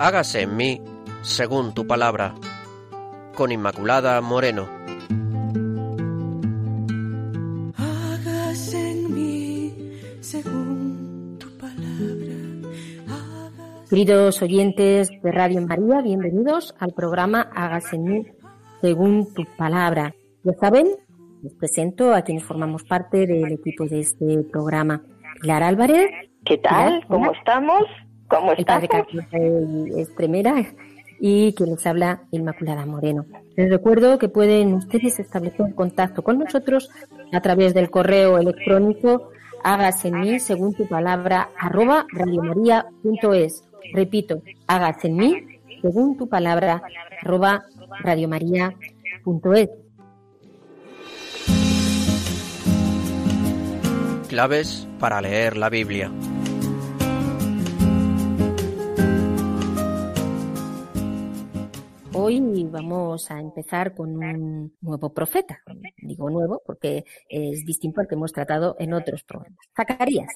hágase en mí según tu palabra. Con Inmaculada Moreno. Hágase en mí según tu palabra. Queridos oyentes de Radio María, bienvenidos al programa Hágase en mí según tu palabra. Ya saben, les presento a quienes formamos parte del equipo de este programa. Pilar Álvarez. ¿Qué tal? ¿Cómo estamos? ¿Cómo el padre Carlos Estremera y quien les habla, Inmaculada Moreno. Les recuerdo que pueden ustedes establecer contacto con nosotros a través del correo electrónico hágase en mí según tu palabra arroba radiomaria.es. Repito, hágase en mí según tu palabra arroba radiomaria.es. Claves para leer la Biblia. Hoy vamos a empezar con un nuevo profeta. Digo nuevo porque es distinto al que hemos tratado en otros programas. Zacarías.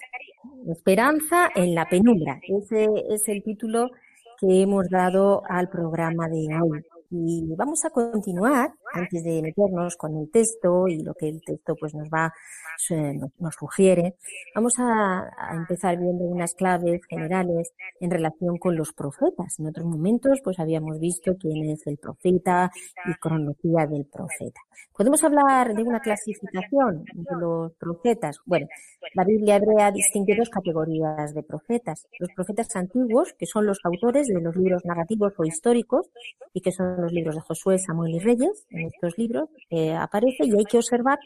Esperanza en la penumbra. Ese es el título que hemos dado al programa de hoy. Y vamos a continuar, antes de meternos con el texto y lo que el texto pues nos va, nos sugiere, vamos a, empezar viendo unas claves generales en relación con los profetas. En otros momentos pues habíamos visto quién es el profeta y cronología del profeta. ¿Podemos hablar de una clasificación de los profetas? Bueno, la Biblia hebrea distingue dos categorías de profetas. Los profetas antiguos, que son los autores de los libros narrativos o históricos y que son los libros de Josué, Samuel y Reyes, en estos libros eh, aparece y hay que observar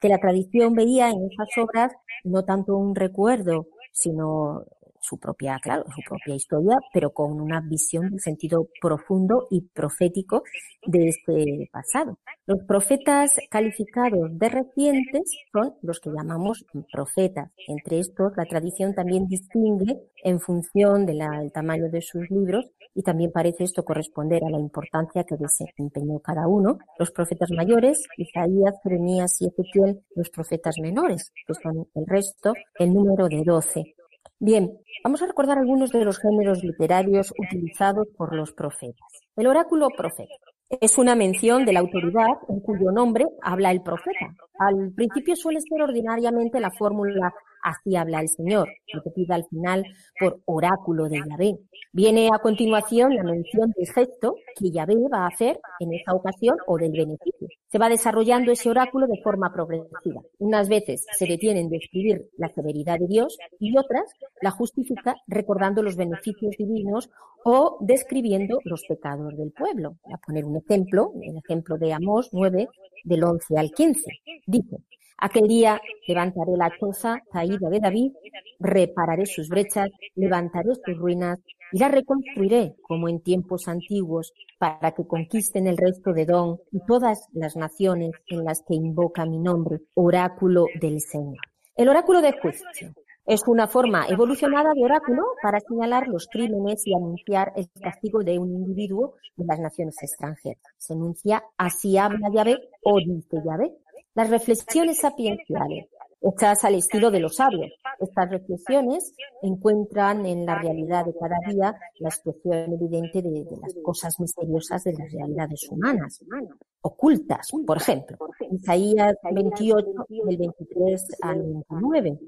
que la tradición veía en esas obras no tanto un recuerdo, sino su propia, claro, su propia historia, pero con una visión del sentido profundo y profético de este pasado. Los profetas calificados de recientes son los que llamamos profetas. Entre estos, la tradición también distingue en función del tamaño de sus libros y también parece esto corresponder a la importancia que desempeñó cada uno. Los profetas mayores, Isaías, Jeremías y Ezequiel, los profetas menores, que son el resto, el número de doce. Bien, vamos a recordar algunos de los géneros literarios utilizados por los profetas. El oráculo profeta es una mención de la autoridad en cuyo nombre habla el profeta. Al principio suele ser ordinariamente la fórmula así habla el Señor, repetida al final por oráculo de Yahvé. Viene a continuación la mención del gesto que Yahvé va a hacer en esa ocasión o del beneficio. Se va desarrollando ese oráculo de forma progresiva. Unas veces se detiene en describir la severidad de Dios y otras la justifica recordando los beneficios divinos o describiendo los pecados del pueblo. Voy a poner un ejemplo, el ejemplo de Amós 9, del 11 al 15. Dice, Aquel día levantaré la choza caída de David, repararé sus brechas, levantaré sus ruinas y la reconstruiré como en tiempos antiguos para que conquisten el resto de Don y todas las naciones en las que invoca mi nombre, oráculo del Señor. El oráculo de juicio es una forma evolucionada de oráculo para señalar los crímenes y anunciar el castigo de un individuo en las naciones extranjeras. Se enuncia así habla Yahvé o dice Yahvé las reflexiones sapienciales, hechas al estilo de los sabios. Estas reflexiones encuentran en la realidad de cada día la expresión evidente de, de las cosas misteriosas de las realidades humanas, ocultas, por ejemplo. Isaías 28, del 23 al 29.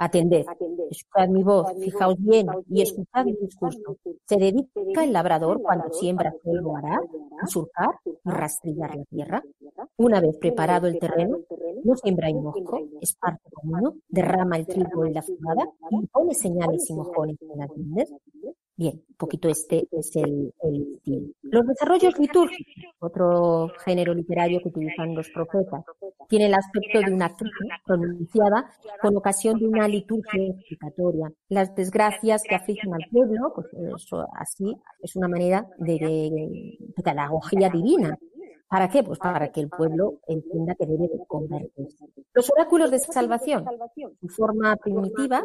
Atended, escuchad mi voz, fijaos bien y escuchad mi discurso. ¿Se dedica el labrador cuando siembra polvo hará, a surcar y rastrillar la tierra? Una vez preparado el terreno, no siembra hinojo, es parte común, derrama el trigo en la fugada y pone señales y mojones en las lindes. Bien, un poquito este es el, el estilo. Los desarrollos litúrgicos, otro género literario que utilizan los profetas, tiene el aspecto de una actriz pronunciada con ocasión de una liturgia explicatoria. Las desgracias que afligen al pueblo, pues eso así es una manera de, de, pedagogía divina. ¿Para qué? Pues para que el pueblo entienda que debe de convertirse. Los oráculos de salvación, su forma primitiva,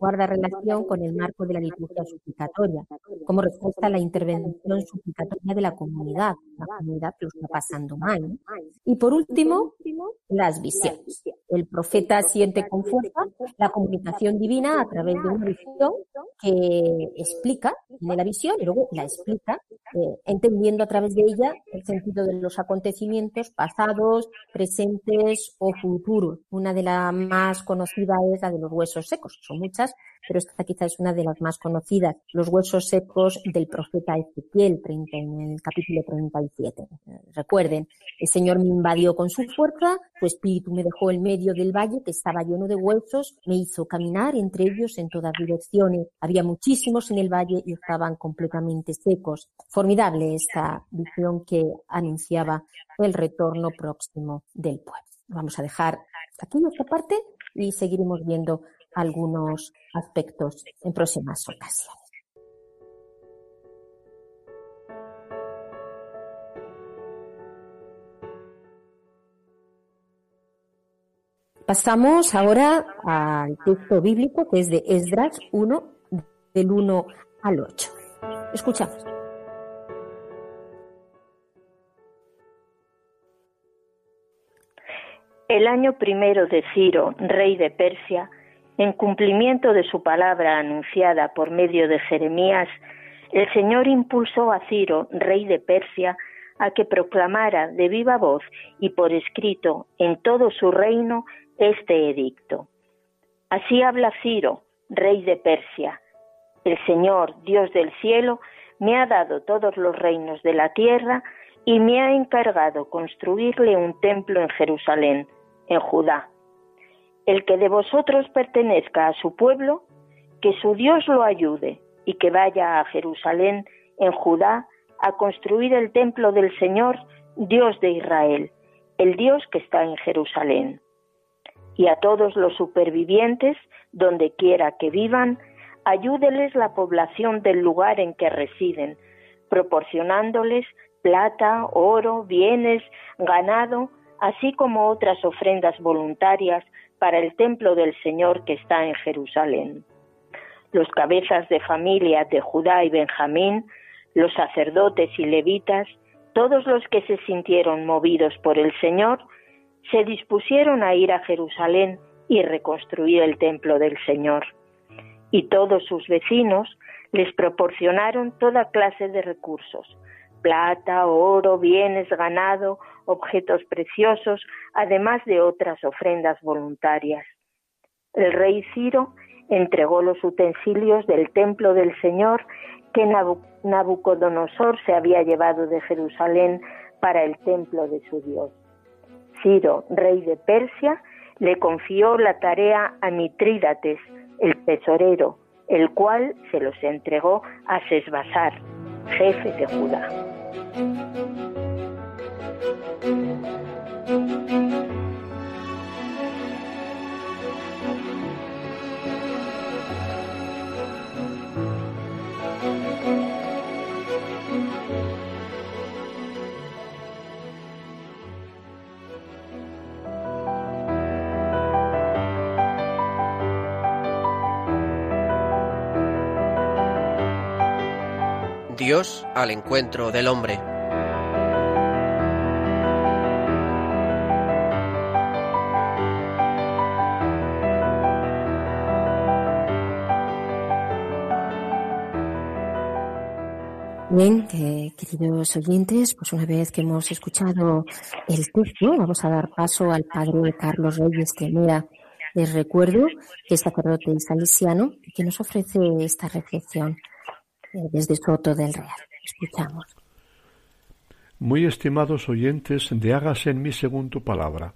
guarda relación con el marco de la liturgia suplicatoria, como respuesta a la intervención suplicatoria de la comunidad, la comunidad que lo está pasando mal. Y por último, las visiones. El profeta siente con fuerza la comunicación divina a través de una visión que explica, la visión y luego la explica, eh, entendiendo a través de ella el sentido de los acontecimientos pasados, presentes o futuros. Una de las más conocidas es la de los huesos secos. Son muchas, pero esta quizá es una de las más conocidas. Los huesos secos del profeta Ezequiel, 30, en el capítulo 37. Recuerden, el Señor me invadió con su fuerza, su espíritu me dejó en medio del valle que estaba lleno de huesos, me hizo caminar entre ellos en todas direcciones. Había muchísimos en el valle y estaban completamente secos. Formidable esta visión que anunciaba el retorno próximo del pueblo. Vamos a dejar aquí nuestra parte y seguiremos viendo algunos aspectos en próximas ocasiones. Pasamos ahora al texto bíblico que es de Esdras 1, del 1 al 8. Escuchamos. El año primero de Ciro, rey de Persia, en cumplimiento de su palabra anunciada por medio de Jeremías, el Señor impulsó a Ciro, rey de Persia, a que proclamara de viva voz y por escrito en todo su reino este edicto. Así habla Ciro, rey de Persia. El Señor, Dios del cielo, me ha dado todos los reinos de la tierra y me ha encargado construirle un templo en Jerusalén, en Judá. El que de vosotros pertenezca a su pueblo, que su Dios lo ayude y que vaya a Jerusalén, en Judá, a construir el templo del Señor, Dios de Israel, el Dios que está en Jerusalén. Y a todos los supervivientes, donde quiera que vivan, ayúdeles la población del lugar en que residen, proporcionándoles plata, oro, bienes, ganado, así como otras ofrendas voluntarias para el templo del Señor que está en Jerusalén. Los cabezas de familia de Judá y Benjamín, los sacerdotes y levitas, todos los que se sintieron movidos por el Señor, se dispusieron a ir a Jerusalén y reconstruir el templo del Señor. Y todos sus vecinos les proporcionaron toda clase de recursos, plata, oro, bienes, ganado, objetos preciosos, además de otras ofrendas voluntarias. El rey Ciro entregó los utensilios del templo del Señor que Nabucodonosor se había llevado de Jerusalén para el templo de su Dios. Ciro, rey de Persia, le confió la tarea a Mitrídates, el tesorero, el cual se los entregó a Sesbasar, jefe de Judá. Dios al encuentro del hombre. Bien, queridos oyentes, pues una vez que hemos escuchado el texto, vamos a dar paso al padre Carlos Reyes Temera. Les recuerdo que es sacerdote salesiano y que nos ofrece esta reflexión eh, desde Soto del Real. Escuchamos. Muy estimados oyentes de Hágase en mí según tu palabra.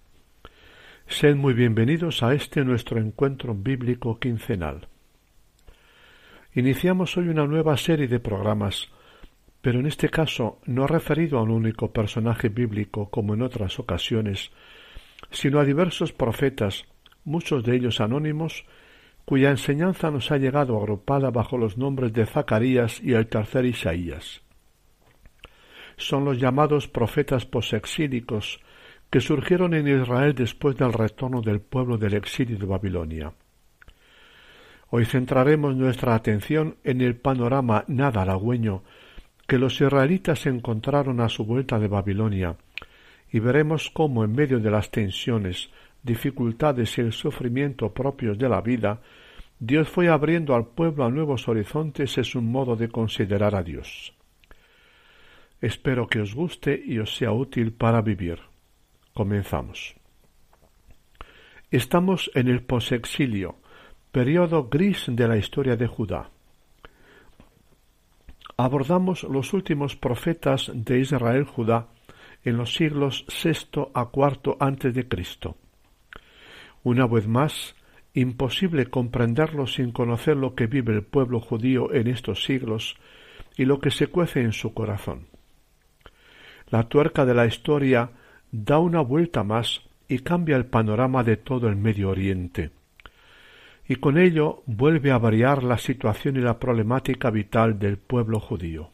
Sed muy bienvenidos a este nuestro encuentro bíblico quincenal. Iniciamos hoy una nueva serie de programas, pero en este caso no referido a un único personaje bíblico como en otras ocasiones, sino a diversos profetas, muchos de ellos anónimos, cuya enseñanza nos ha llegado agrupada bajo los nombres de Zacarías y el tercer Isaías. Son los llamados profetas posexílicos que surgieron en Israel después del retorno del pueblo del exilio de Babilonia. Hoy centraremos nuestra atención en el panorama nada halagüeño que los israelitas encontraron a su vuelta de Babilonia, y veremos cómo en medio de las tensiones, dificultades y el sufrimiento propios de la vida, Dios fue abriendo al pueblo a nuevos horizontes es un modo de considerar a Dios. Espero que os guste y os sea útil para vivir. Comenzamos. Estamos en el posexilio, periodo gris de la historia de Judá. Abordamos los últimos profetas de Israel Judá en los siglos VI a IV antes de Cristo. Una vez más, imposible comprenderlo sin conocer lo que vive el pueblo judío en estos siglos y lo que se cuece en su corazón. La tuerca de la historia da una vuelta más y cambia el panorama de todo el Medio Oriente. Y con ello vuelve a variar la situación y la problemática vital del pueblo judío.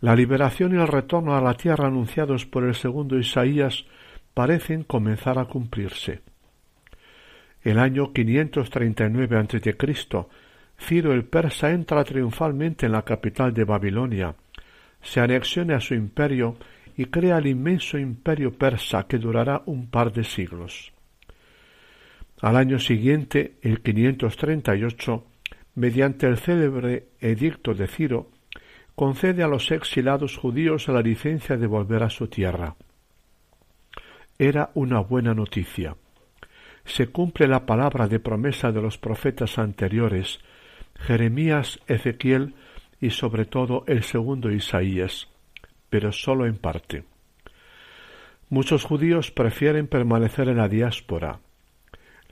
La liberación y el retorno a la tierra anunciados por el segundo Isaías parecen comenzar a cumplirse. El año 539 a.C., Ciro el persa entra triunfalmente en la capital de Babilonia, se anexione a su imperio y crea el inmenso imperio persa que durará un par de siglos. Al año siguiente, el 538, mediante el célebre edicto de Ciro, concede a los exilados judíos la licencia de volver a su tierra. Era una buena noticia. Se cumple la palabra de promesa de los profetas anteriores, Jeremías, Ezequiel y sobre todo el segundo Isaías, pero sólo en parte. Muchos judíos prefieren permanecer en la diáspora.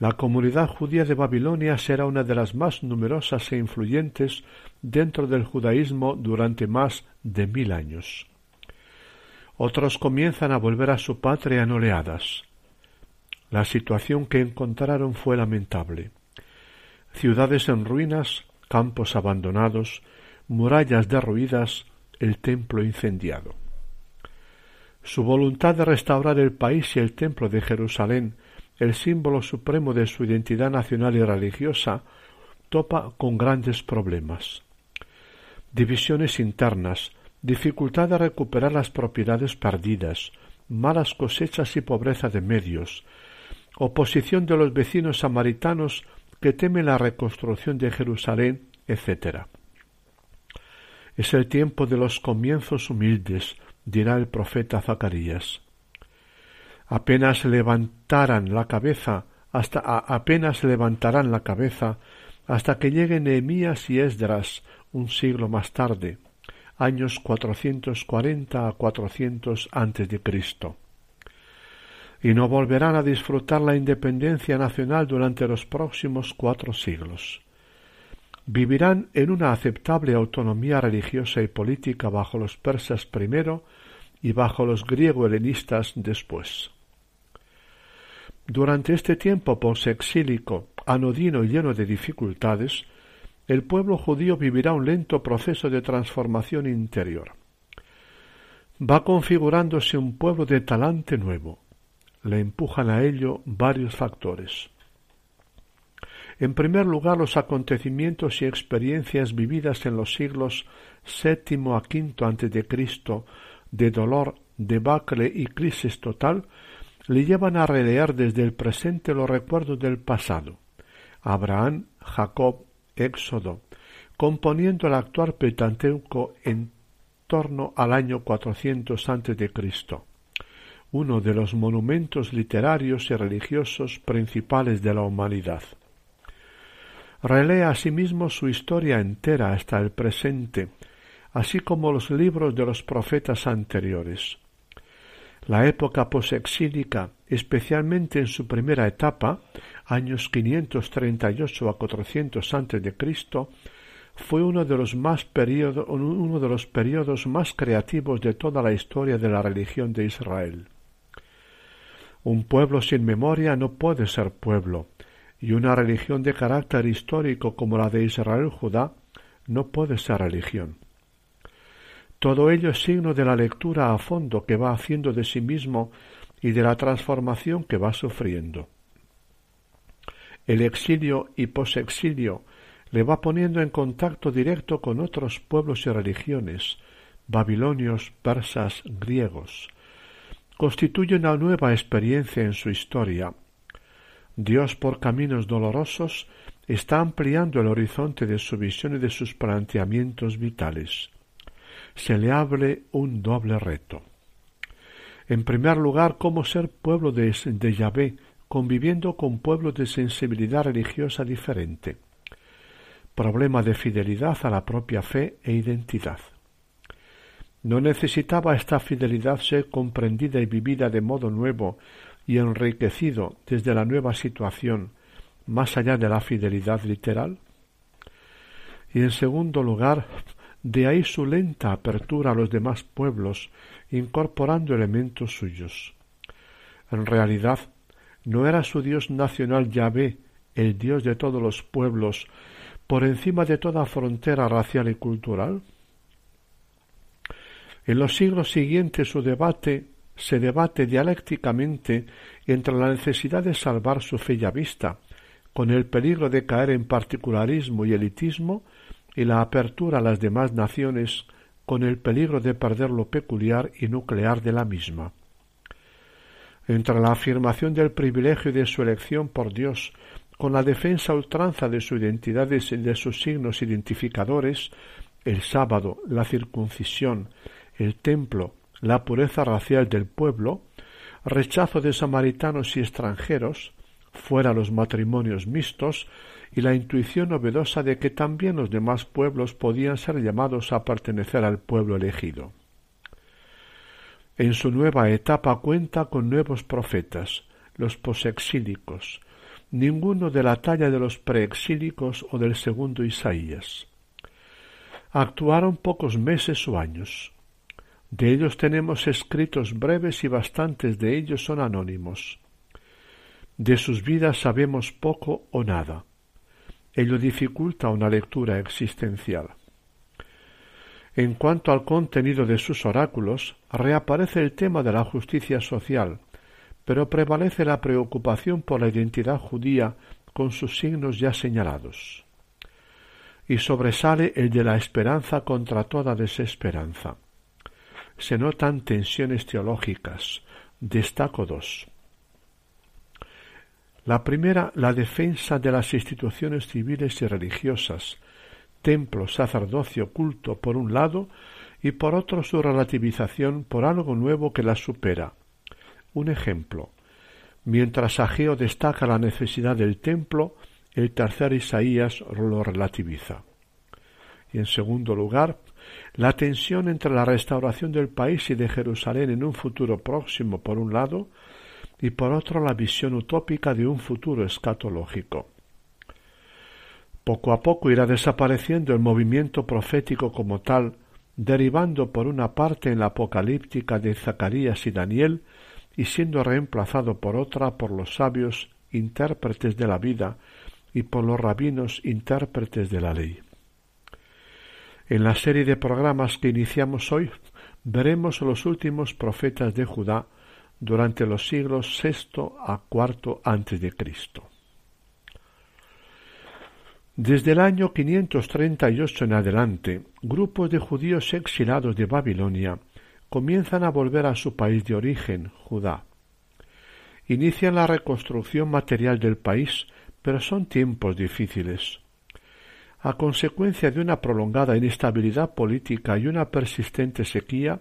La comunidad judía de Babilonia será una de las más numerosas e influyentes dentro del judaísmo durante más de mil años. Otros comienzan a volver a su patria en oleadas. La situación que encontraron fue lamentable. Ciudades en ruinas, campos abandonados, murallas derruidas, el templo incendiado. Su voluntad de restaurar el país y el templo de Jerusalén, el símbolo supremo de su identidad nacional y religiosa, topa con grandes problemas. Divisiones internas, dificultad de recuperar las propiedades perdidas, malas cosechas y pobreza de medios, oposición de los vecinos samaritanos que temen la reconstrucción de Jerusalén, etc. Es el tiempo de los comienzos humildes, dirá el profeta Zacarías. Apenas la cabeza hasta apenas levantarán la cabeza hasta que lleguen Nehemías y Esdras un siglo más tarde, años 440 a 400 antes de Cristo. Y no volverán a disfrutar la independencia nacional durante los próximos cuatro siglos vivirán en una aceptable autonomía religiosa y política bajo los persas primero y bajo los griego-helenistas después. Durante este tiempo posexílico, anodino y lleno de dificultades, el pueblo judío vivirá un lento proceso de transformación interior. Va configurándose un pueblo de talante nuevo. Le empujan a ello varios factores. En primer lugar, los acontecimientos y experiencias vividas en los siglos VII a V Cristo de dolor, debacle y crisis total le llevan a releer desde el presente los recuerdos del pasado. Abraham, Jacob, Éxodo, componiendo el actual Pentateuco en torno al año 400 antes de Cristo, uno de los monumentos literarios y religiosos principales de la humanidad. Relee asimismo su historia entera hasta el presente, así como los libros de los profetas anteriores. La época posexílica, especialmente en su primera etapa, años 538 a 400 antes de Cristo, fue uno de los más uno de los periodos más creativos de toda la historia de la religión de Israel. Un pueblo sin memoria no puede ser pueblo, y una religión de carácter histórico como la de Israel Judá no puede ser religión. Todo ello es signo de la lectura a fondo que va haciendo de sí mismo y de la transformación que va sufriendo. El exilio y posexilio le va poniendo en contacto directo con otros pueblos y religiones, babilonios, persas, griegos, constituye una nueva experiencia en su historia. Dios, por caminos dolorosos, está ampliando el horizonte de su visión y de sus planteamientos vitales. Se le abre un doble reto. En primer lugar, cómo ser pueblo de, de Yahvé, conviviendo con pueblos de sensibilidad religiosa diferente. Problema de fidelidad a la propia fe e identidad. No necesitaba esta fidelidad ser comprendida y vivida de modo nuevo y enriquecido desde la nueva situación, más allá de la fidelidad literal? Y en segundo lugar, de ahí su lenta apertura a los demás pueblos, incorporando elementos suyos. En realidad, ¿no era su Dios nacional Yahvé, el Dios de todos los pueblos, por encima de toda frontera racial y cultural? En los siglos siguientes su debate se debate dialécticamente entre la necesidad de salvar su fe ya vista, con el peligro de caer en particularismo y elitismo, y la apertura a las demás naciones, con el peligro de perder lo peculiar y nuclear de la misma. Entre la afirmación del privilegio de su elección por Dios, con la defensa ultranza de su identidad y de sus signos identificadores, el sábado, la circuncisión, el templo, la pureza racial del pueblo, rechazo de samaritanos y extranjeros, fuera los matrimonios mixtos, y la intuición novedosa de que también los demás pueblos podían ser llamados a pertenecer al pueblo elegido. En su nueva etapa cuenta con nuevos profetas, los posexílicos, ninguno de la talla de los preexílicos o del segundo Isaías. Actuaron pocos meses o años. De ellos tenemos escritos breves y bastantes de ellos son anónimos. De sus vidas sabemos poco o nada. Ello dificulta una lectura existencial. En cuanto al contenido de sus oráculos, reaparece el tema de la justicia social, pero prevalece la preocupación por la identidad judía con sus signos ya señalados. Y sobresale el de la esperanza contra toda desesperanza se notan tensiones teológicas. Destaco dos. La primera, la defensa de las instituciones civiles y religiosas, templo, sacerdocio, culto por un lado, y por otro su relativización por algo nuevo que las supera. Un ejemplo. Mientras Ageo destaca la necesidad del templo, el tercer Isaías lo relativiza. Y en segundo lugar, la tensión entre la restauración del país y de Jerusalén en un futuro próximo por un lado y por otro la visión utópica de un futuro escatológico. Poco a poco irá desapareciendo el movimiento profético como tal, derivando por una parte en la apocalíptica de Zacarías y Daniel y siendo reemplazado por otra por los sabios intérpretes de la vida y por los rabinos intérpretes de la ley. En la serie de programas que iniciamos hoy veremos los últimos profetas de Judá durante los siglos VI a IV Cristo. Desde el año 538 en adelante, grupos de judíos exilados de Babilonia comienzan a volver a su país de origen, Judá. Inician la reconstrucción material del país, pero son tiempos difíciles a consecuencia de una prolongada inestabilidad política y una persistente sequía,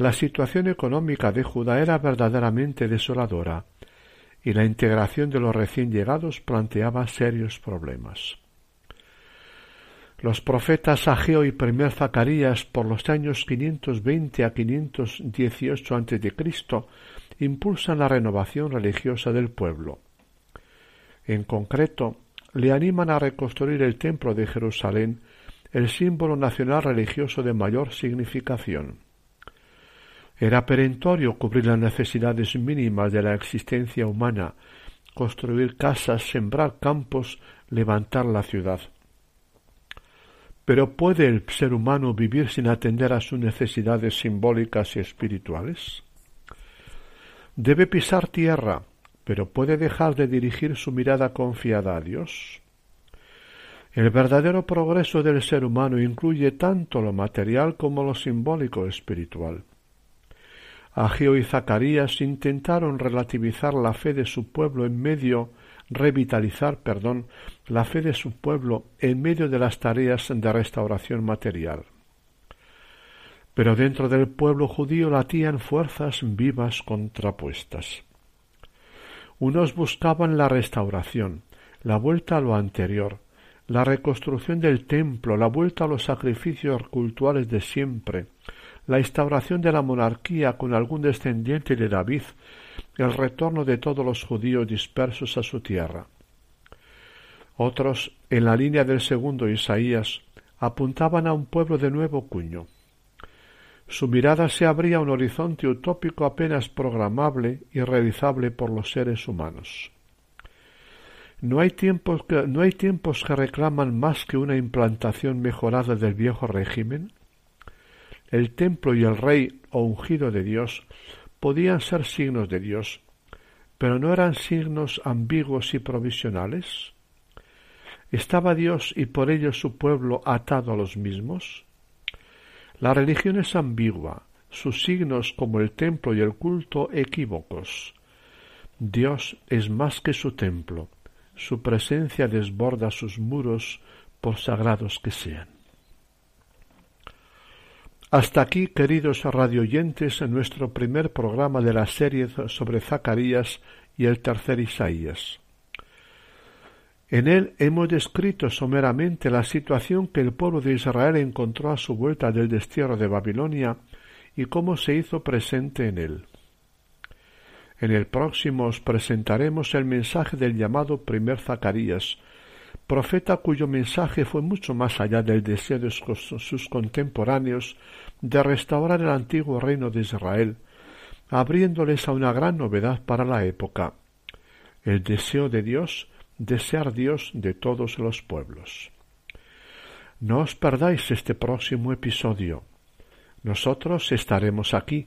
la situación económica de Judá era verdaderamente desoladora, y la integración de los recién llegados planteaba serios problemas. Los profetas Ageo y primer Zacarías por los años 520 a 518 a.C. impulsan la renovación religiosa del pueblo. En concreto, le animan a reconstruir el templo de Jerusalén, el símbolo nacional religioso de mayor significación. Era perentorio cubrir las necesidades mínimas de la existencia humana, construir casas, sembrar campos, levantar la ciudad. Pero ¿puede el ser humano vivir sin atender a sus necesidades simbólicas y espirituales? Debe pisar tierra, pero ¿puede dejar de dirigir su mirada confiada a Dios? El verdadero progreso del ser humano incluye tanto lo material como lo simbólico espiritual. Ageo y Zacarías intentaron relativizar la fe de su pueblo en medio revitalizar, perdón, la fe de su pueblo en medio de las tareas de restauración material. Pero dentro del pueblo judío latían fuerzas vivas contrapuestas. Unos buscaban la restauración, la vuelta a lo anterior, la reconstrucción del templo, la vuelta a los sacrificios cultuales de siempre, la instauración de la monarquía con algún descendiente de David, el retorno de todos los judíos dispersos a su tierra. Otros, en la línea del segundo Isaías, apuntaban a un pueblo de nuevo cuño. Su mirada se abría a un horizonte utópico apenas programable y realizable por los seres humanos. No hay, tiempos que, no hay tiempos que reclaman más que una implantación mejorada del viejo régimen. El templo y el rey o ungido de Dios podían ser signos de Dios, pero no eran signos ambiguos y provisionales. ¿Estaba Dios y por ello su pueblo atado a los mismos? La religión es ambigua, sus signos como el templo y el culto equívocos. Dios es más que su templo, su presencia desborda sus muros por sagrados que sean. Hasta aquí, queridos radioyentes, en nuestro primer programa de la serie sobre Zacarías y el tercer Isaías. En él hemos descrito someramente la situación que el pueblo de Israel encontró a su vuelta del destierro de Babilonia y cómo se hizo presente en él. En el próximo os presentaremos el mensaje del llamado primer Zacarías, profeta cuyo mensaje fue mucho más allá del deseo de sus contemporáneos de restaurar el antiguo reino de Israel, abriéndoles a una gran novedad para la época, el deseo de Dios de ser Dios de todos los pueblos. No os perdáis este próximo episodio. Nosotros estaremos aquí,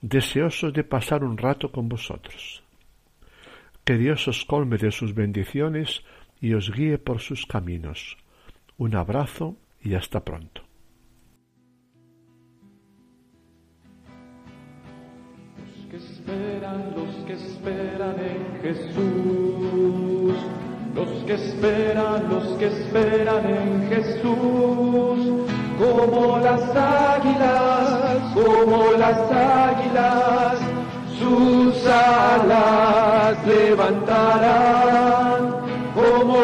deseosos de pasar un rato con vosotros. Que Dios os colme de sus bendiciones y os guíe por sus caminos. Un abrazo y hasta pronto. Los que esperan, los que esperan en Jesús, los que esperan, los que esperan en Jesús, como las águilas, como las águilas, sus alas levantarán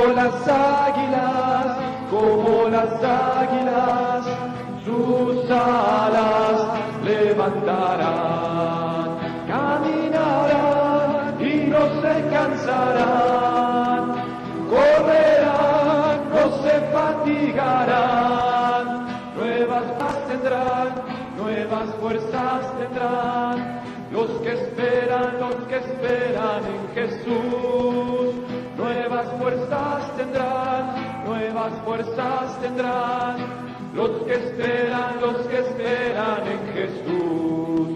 como las águilas, como las águilas, sus alas levantarán, caminarán y no se cansarán, correrán, no se fatigarán, nuevas paz tendrán, nuevas fuerzas tendrán, los que esperan, los que esperan en Jesús nuevas fuerzas tendrán, nuevas fuerzas tendrán, los que esperan, los que esperan en Jesús,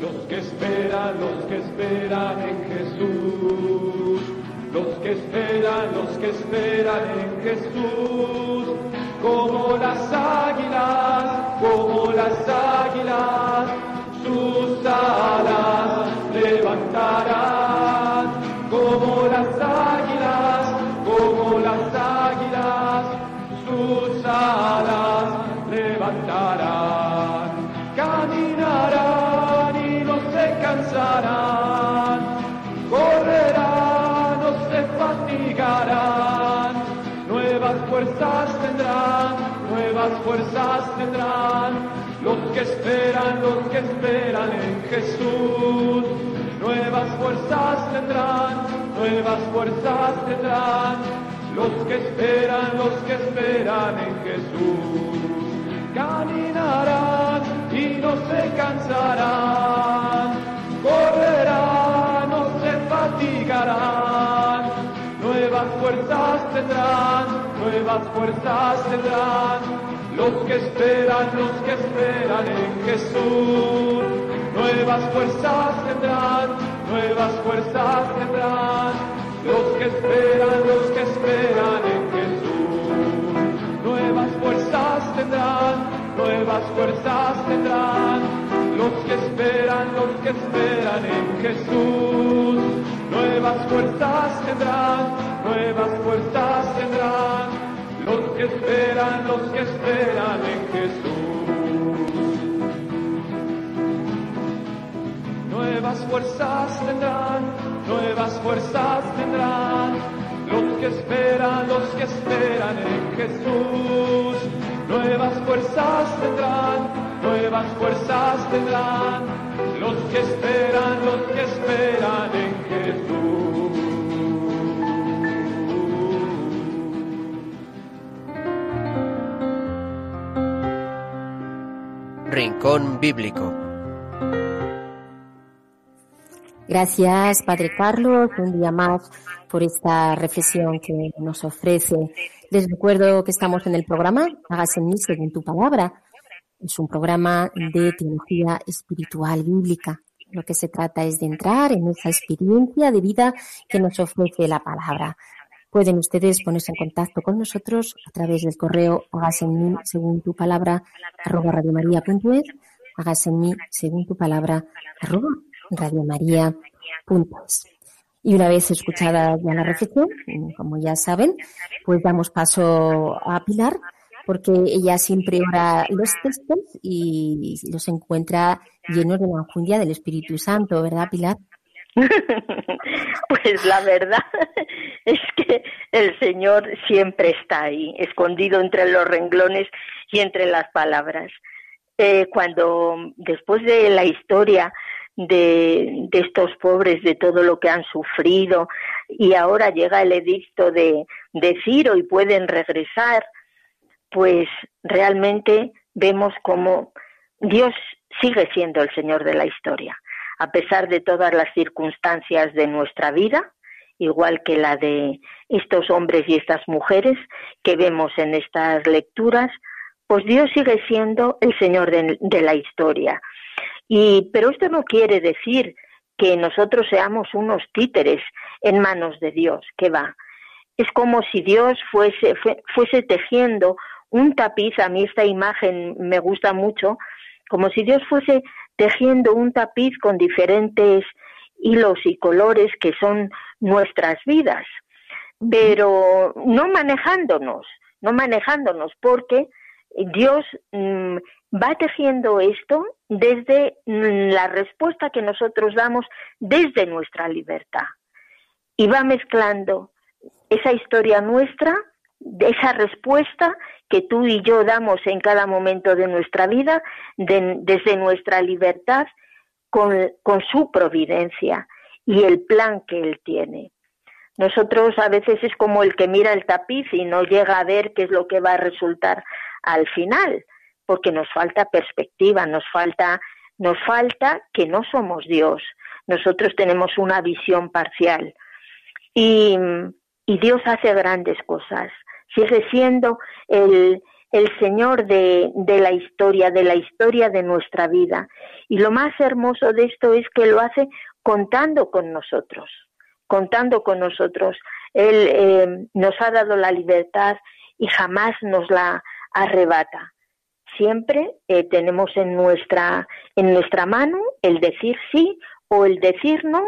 los que esperan, los que esperan en Jesús, los que esperan, los que esperan en Jesús, como las águilas, como las águilas, sus alas levantarán nuevas fuerzas tendrán, los que esperan, los que esperan en Jesús. Nuevas fuerzas tendrán, nuevas fuerzas tendrán, los que esperan, los que esperan en Jesús. Caminarán y no se cansarán, correrán, no se fatigarán, nuevas fuerzas tendrán, nuevas fuerzas tendrán, los que esperan, los que esperan en Jesús nuevas fuerzas tendrán, nuevas fuerzas tendrán, los que esperan, los que esperan en Jesús. Nuevas fuerzas tendrán, nuevas fuerzas tendrán, los que esperan, que esperan en Jesús. Nuevas fuerzas tendrán, nuevas fuerzas tendrán. Los que esperan, los que esperan en Jesús. Nuevas fuerzas tendrán, nuevas fuerzas tendrán. Los que esperan, los que esperan en Jesús. Nuevas fuerzas tendrán, nuevas fuerzas tendrán los que esperan, los que esperan en Jesús. Rincón Bíblico. Gracias, Padre Carlos, un día más por esta reflexión que nos ofrece. Les recuerdo que estamos en el programa Hágase en mí según tu palabra es un programa de teología espiritual bíblica. Lo que se trata es de entrar en esa experiencia de vida que nos ofrece la palabra. Pueden ustedes ponerse en contacto con nosotros a través del correo hágase en mí según tu palabra arroba radiomaria.es, hágase en mí según tu palabra arroba radiomaria.es. Y una vez escuchada ya la reflexión, como ya saben, pues damos paso a Pilar porque ella siempre ora los textos y los encuentra llenos de la enjundia del Espíritu Santo, ¿verdad, Pilar? pues la verdad es que el Señor siempre está ahí, escondido entre los renglones y entre las palabras. Eh, cuando después de la historia de, estos pobres, de todo lo que han sufrido, y ahora llega el edicto de, de Ciro y pueden regresar, pues realmente vemos como Dios sigue siendo el Señor de la historia, a pesar de todas las circunstancias de nuestra vida, igual que la de estos hombres y estas mujeres que vemos en estas lecturas, pues Dios sigue siendo el Señor de, la historia. Y, pero esto no quiere decir que nosotros seamos unos títeres en manos de Dios, que va. Es como si Dios fuese, fuese tejiendo un tapiz, a mí esta imagen me gusta mucho, como si Dios fuese tejiendo un tapiz con diferentes hilos y colores que son nuestras vidas, pero no manejándonos, no manejándonos, porque Dios mm, va tejiendo esto desde mm, la respuesta que nosotros damos desde nuestra libertad. Y va mezclando esa historia nuestra, esa respuesta que tú y yo damos en cada momento de nuestra vida, desde nuestra libertad, con, con su providencia y el plan que Él tiene. Nosotros a veces es como el que mira el tapiz y no llega a ver qué es lo que va a resultar al final, porque nos falta perspectiva, nos falta, nos falta que no somos Dios. Nosotros tenemos una visión parcial. Y, y Dios hace grandes cosas sigue siendo el, el Señor de, de, la historia, de la historia de nuestra vida. Y lo más hermoso de esto es que lo hace contando con nosotros, contando con nosotros. Él eh, nos ha dado la libertad y jamás nos la arrebata. Siempre eh, tenemos en nuestra, en nuestra mano el decir sí o el decir no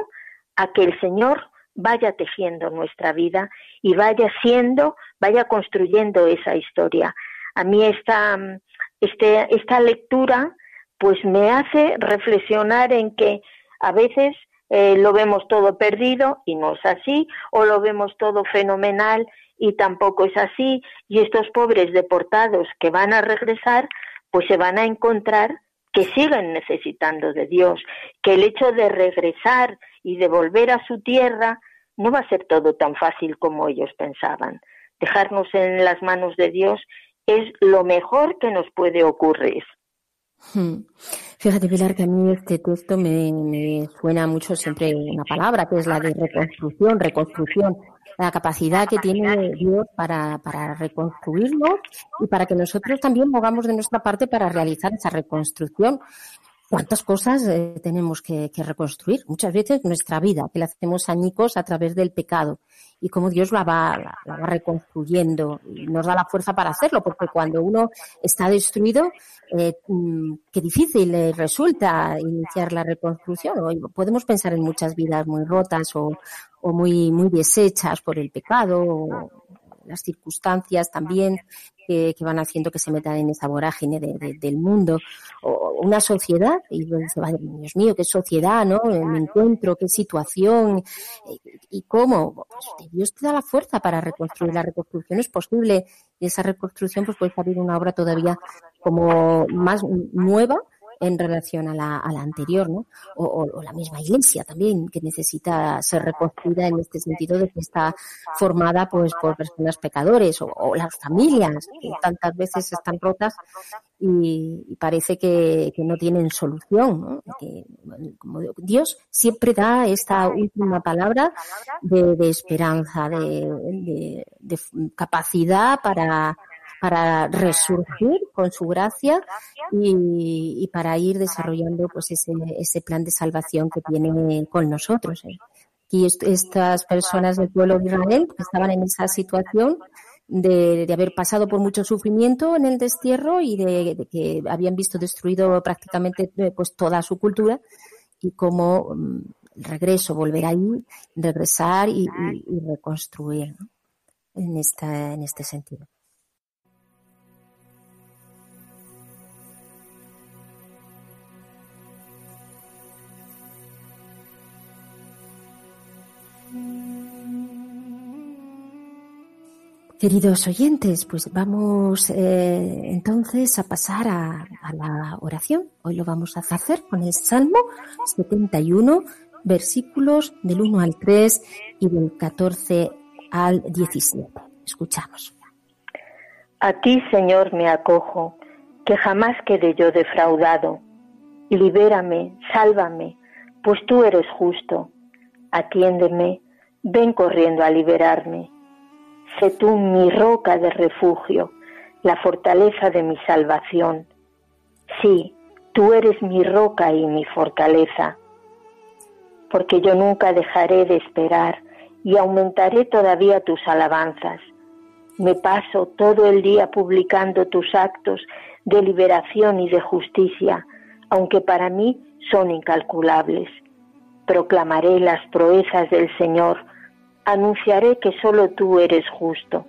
a que el Señor vaya tejiendo nuestra vida y vaya siendo, vaya construyendo esa historia. A mí esta, este, esta lectura pues me hace reflexionar en que a veces eh, lo vemos todo perdido y no es así, o lo vemos todo fenomenal y tampoco es así, y estos pobres deportados que van a regresar, pues se van a encontrar que siguen necesitando de Dios, que el hecho de regresar y de volver a su tierra no va a ser todo tan fácil como ellos pensaban. Dejarnos en las manos de Dios es lo mejor que nos puede ocurrir. Hmm. Fíjate, Pilar, que a mí este texto me, suena mucho siempre una palabra, que es la de reconstrucción, reconstrucción, la capacidad que tiene Dios para, para reconstruirnos y para que nosotros también movamos de nuestra parte para realizar esa reconstrucción. Cuántas cosas eh, tenemos que, reconstruir. Muchas veces nuestra vida, que la hacemos añicos a través del pecado y cómo Dios la va, la, va reconstruyendo y nos da la fuerza para hacerlo, porque cuando uno está destruido, eh, mm, qué difícil resulta iniciar la reconstrucción. podemos pensar en muchas vidas muy rotas o, o muy, muy deshechas por el pecado o las circunstancias también que, van haciendo que se metan en esa vorágine del mundo, o una sociedad, y se va, Dios mío, qué sociedad, ¿no? Me encuentro, qué situación, y cómo. Pues Dios te da la fuerza para reconstruir. La reconstrucción es posible, y esa reconstrucción pues puede salir una obra todavía como más nueva, en relación a la, a la anterior, ¿no? O, la misma iglesia también, que necesita ser reconstruida en este sentido de que está formada pues por personas pecadores o, las familias que tantas veces están rotas y, parece que, no tienen solución, ¿no? Que, como Dios siempre da esta última palabra de, esperanza, de capacidad para para resurgir con su gracia y, para ir desarrollando pues ese, ese plan de salvación que tiene con nosotros. ¿eh? Y estas personas del pueblo de Israel que estaban en esa situación de, haber pasado por mucho sufrimiento en el destierro y de, que habían visto destruido prácticamente eh, pues toda su cultura y cómo mm, regreso, volver ahí, regresar y, reconstruir en, esta, en este sentido. Queridos oyentes, pues vamos eh, entonces a pasar a, la oración. Hoy lo vamos a hacer con el Salmo 71, versículos del 1 al 3 y del 14 al 17. Escuchamos. A ti, Señor, me acojo, que jamás quede yo defraudado. Libérame, sálvame, pues tú eres justo. Atiéndeme, ven corriendo a liberarme Sé tú mi roca de refugio, la fortaleza de mi salvación. Sí, tú eres mi roca y mi fortaleza, porque yo nunca dejaré de esperar y aumentaré todavía tus alabanzas. Me paso todo el día publicando tus actos de liberación y de justicia, aunque para mí son incalculables. Proclamaré las proezas del Señor, anunciaré que solo tú eres justo.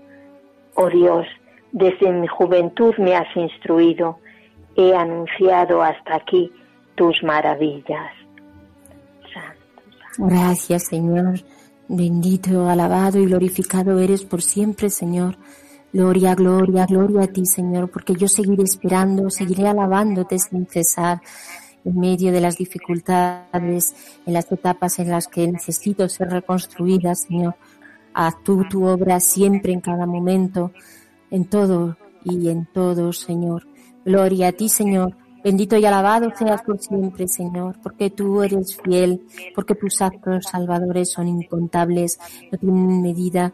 Oh Dios, desde mi juventud me has instruido, he anunciado hasta aquí tus maravillas. Gracias, Señor. Bendito, alabado y glorificado eres por siempre, Señor. Gloria, gloria, gloria a ti, Señor, porque yo seguiré esperando, seguiré alabándote sin cesar en medio de las dificultades, en las etapas en las que necesito ser reconstruida, Señor. Haz tú tu obra siempre, en cada momento, en todo y en todo, Señor. Gloria a ti, Señor. Bendito y alabado seas por siempre, Señor, porque tú eres fiel, porque tus actos salvadores son incontables, no tienen medida.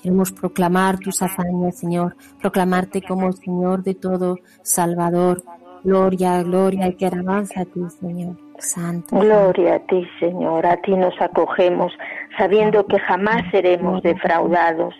Queremos proclamar tus hazañas, Señor, proclamarte como Señor de todo, Salvador, Gloria, gloria y que alabanza a ti, Señor. Santo. Gloria a ti, Señor. A ti nos acogemos, sabiendo que jamás seremos defraudados,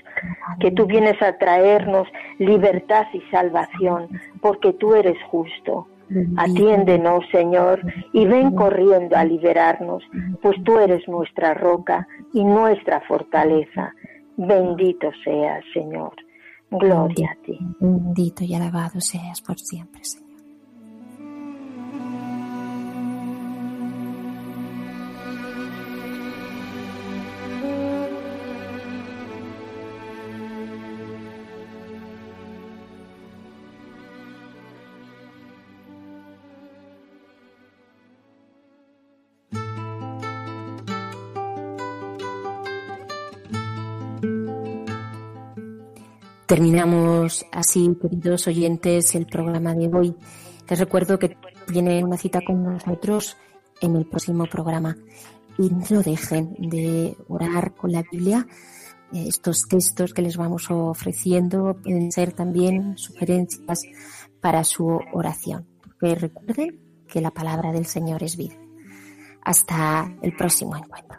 que tú vienes a traernos libertad y salvación, porque tú eres justo. Atiéndenos, Señor, y ven corriendo a liberarnos, pues tú eres nuestra roca y nuestra fortaleza. Bendito seas, Señor. Gloria a ti. Bendito y alabado seas por siempre, Señor. Terminamos así, queridos oyentes, el programa de hoy. Les recuerdo que tienen una cita con nosotros en el próximo programa. Y no dejen de orar con la Biblia. Estos textos que les vamos ofreciendo pueden ser también sugerencias para su oración. Que recuerden que la palabra del Señor es vida. Hasta el próximo encuentro.